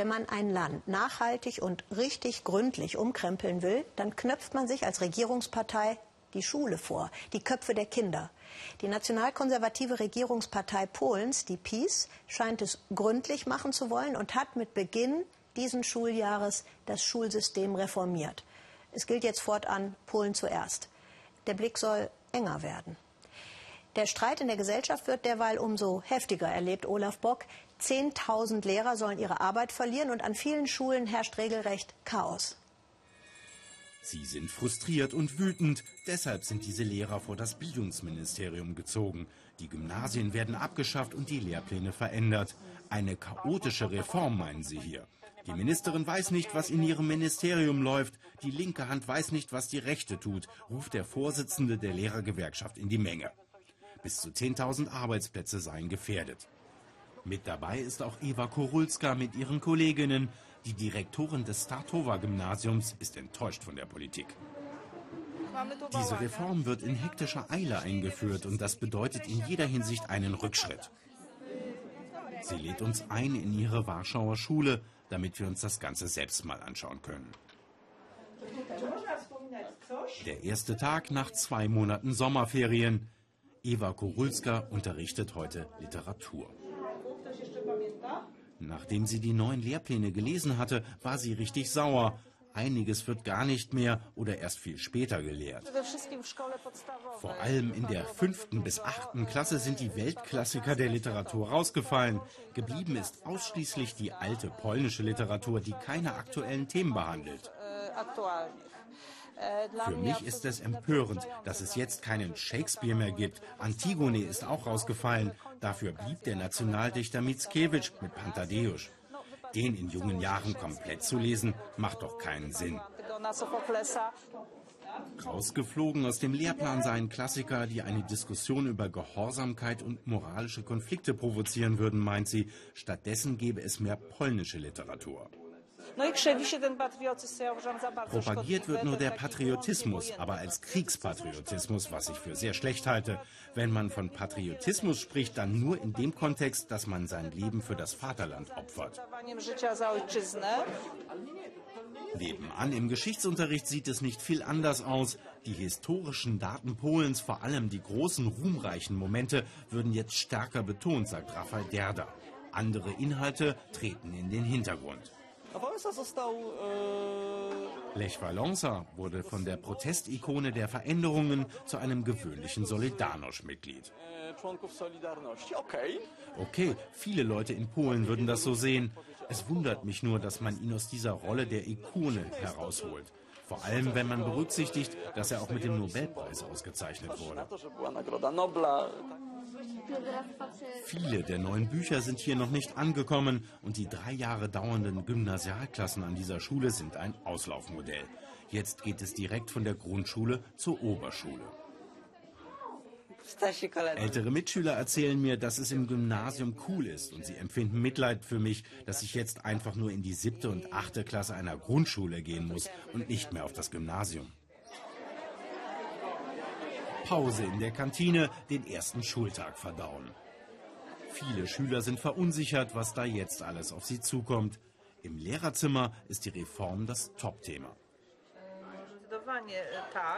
Wenn man ein Land nachhaltig und richtig gründlich umkrempeln will, dann knöpft man sich als Regierungspartei die Schule vor, die Köpfe der Kinder. Die nationalkonservative Regierungspartei Polens, die PiS, scheint es gründlich machen zu wollen und hat mit Beginn diesen Schuljahres das Schulsystem reformiert. Es gilt jetzt fortan Polen zuerst. Der Blick soll enger werden. Der Streit in der Gesellschaft wird derweil umso heftiger, erlebt Olaf Bock. Zehntausend Lehrer sollen ihre Arbeit verlieren und an vielen Schulen herrscht regelrecht Chaos. Sie sind frustriert und wütend. Deshalb sind diese Lehrer vor das Bildungsministerium gezogen. Die Gymnasien werden abgeschafft und die Lehrpläne verändert. Eine chaotische Reform meinen sie hier. Die Ministerin weiß nicht, was in ihrem Ministerium läuft. Die linke Hand weiß nicht, was die rechte tut, ruft der Vorsitzende der Lehrergewerkschaft in die Menge. Bis zu 10.000 Arbeitsplätze seien gefährdet. Mit dabei ist auch Eva Korulska mit ihren Kolleginnen. Die Direktorin des Statova-Gymnasiums ist enttäuscht von der Politik. Diese Reform wird in hektischer Eile eingeführt und das bedeutet in jeder Hinsicht einen Rückschritt. Sie lädt uns ein in ihre Warschauer Schule, damit wir uns das Ganze selbst mal anschauen können. Der erste Tag nach zwei Monaten Sommerferien. Eva Korulska unterrichtet heute Literatur. Nachdem sie die neuen Lehrpläne gelesen hatte, war sie richtig sauer. Einiges wird gar nicht mehr oder erst viel später gelehrt. Vor allem in der fünften bis achten Klasse sind die Weltklassiker der Literatur rausgefallen. Geblieben ist ausschließlich die alte polnische Literatur, die keine aktuellen Themen behandelt. Für mich ist es empörend, dass es jetzt keinen Shakespeare mehr gibt. Antigone ist auch rausgefallen. Dafür blieb der Nationaldichter Mickiewicz mit Pantadeusz. Den in jungen Jahren komplett zu lesen, macht doch keinen Sinn. Rausgeflogen aus dem Lehrplan seien Klassiker, die eine Diskussion über Gehorsamkeit und moralische Konflikte provozieren würden, meint sie. Stattdessen gäbe es mehr polnische Literatur. Propagiert wird nur der Patriotismus, aber als Kriegspatriotismus, was ich für sehr schlecht halte. Wenn man von Patriotismus spricht, dann nur in dem Kontext, dass man sein Leben für das Vaterland opfert. Nebenan im Geschichtsunterricht sieht es nicht viel anders aus. Die historischen Daten Polens, vor allem die großen ruhmreichen Momente, würden jetzt stärker betont, sagt Rafael Derda. Andere Inhalte treten in den Hintergrund. Lech Walesa wurde von der Protestikone der Veränderungen zu einem gewöhnlichen Solidarność-Mitglied. Okay, viele Leute in Polen würden das so sehen. Es wundert mich nur, dass man ihn aus dieser Rolle der Ikone herausholt. Vor allem, wenn man berücksichtigt, dass er auch mit dem Nobelpreis ausgezeichnet wurde. Viele der neuen Bücher sind hier noch nicht angekommen und die drei Jahre dauernden Gymnasialklassen an dieser Schule sind ein Auslaufmodell. Jetzt geht es direkt von der Grundschule zur Oberschule. Ältere Mitschüler erzählen mir, dass es im Gymnasium cool ist und sie empfinden Mitleid für mich, dass ich jetzt einfach nur in die siebte und achte Klasse einer Grundschule gehen muss und nicht mehr auf das Gymnasium. Pause in der Kantine, den ersten Schultag verdauen. Viele Schüler sind verunsichert, was da jetzt alles auf sie zukommt. Im Lehrerzimmer ist die Reform das Topthema.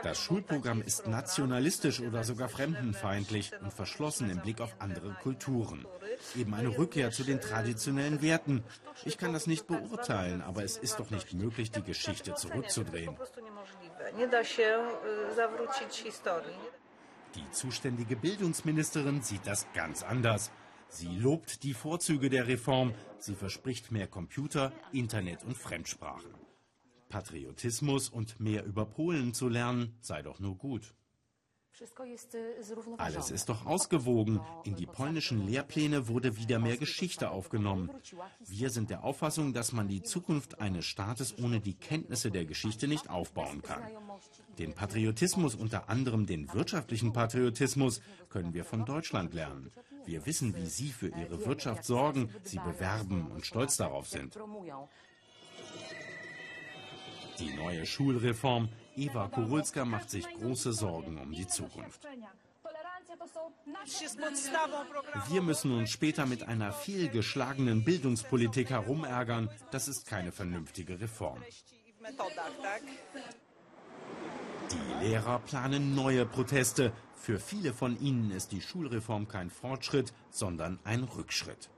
Das Schulprogramm ist nationalistisch oder sogar fremdenfeindlich und verschlossen im Blick auf andere Kulturen. Eben eine Rückkehr zu den traditionellen Werten. Ich kann das nicht beurteilen, aber es ist doch nicht möglich, die Geschichte zurückzudrehen. Die zuständige Bildungsministerin sieht das ganz anders. Sie lobt die Vorzüge der Reform. Sie verspricht mehr Computer, Internet und Fremdsprachen. Patriotismus und mehr über Polen zu lernen, sei doch nur gut. Alles ist doch ausgewogen. In die polnischen Lehrpläne wurde wieder mehr Geschichte aufgenommen. Wir sind der Auffassung, dass man die Zukunft eines Staates ohne die Kenntnisse der Geschichte nicht aufbauen kann. Den Patriotismus, unter anderem den wirtschaftlichen Patriotismus, können wir von Deutschland lernen. Wir wissen, wie Sie für Ihre Wirtschaft sorgen, sie bewerben und stolz darauf sind. Die neue Schulreform Eva Kurulska macht sich große Sorgen um die Zukunft. Wir müssen uns später mit einer fehlgeschlagenen Bildungspolitik herumärgern. Das ist keine vernünftige Reform. Die Lehrer planen neue Proteste. Für viele von ihnen ist die Schulreform kein Fortschritt, sondern ein Rückschritt.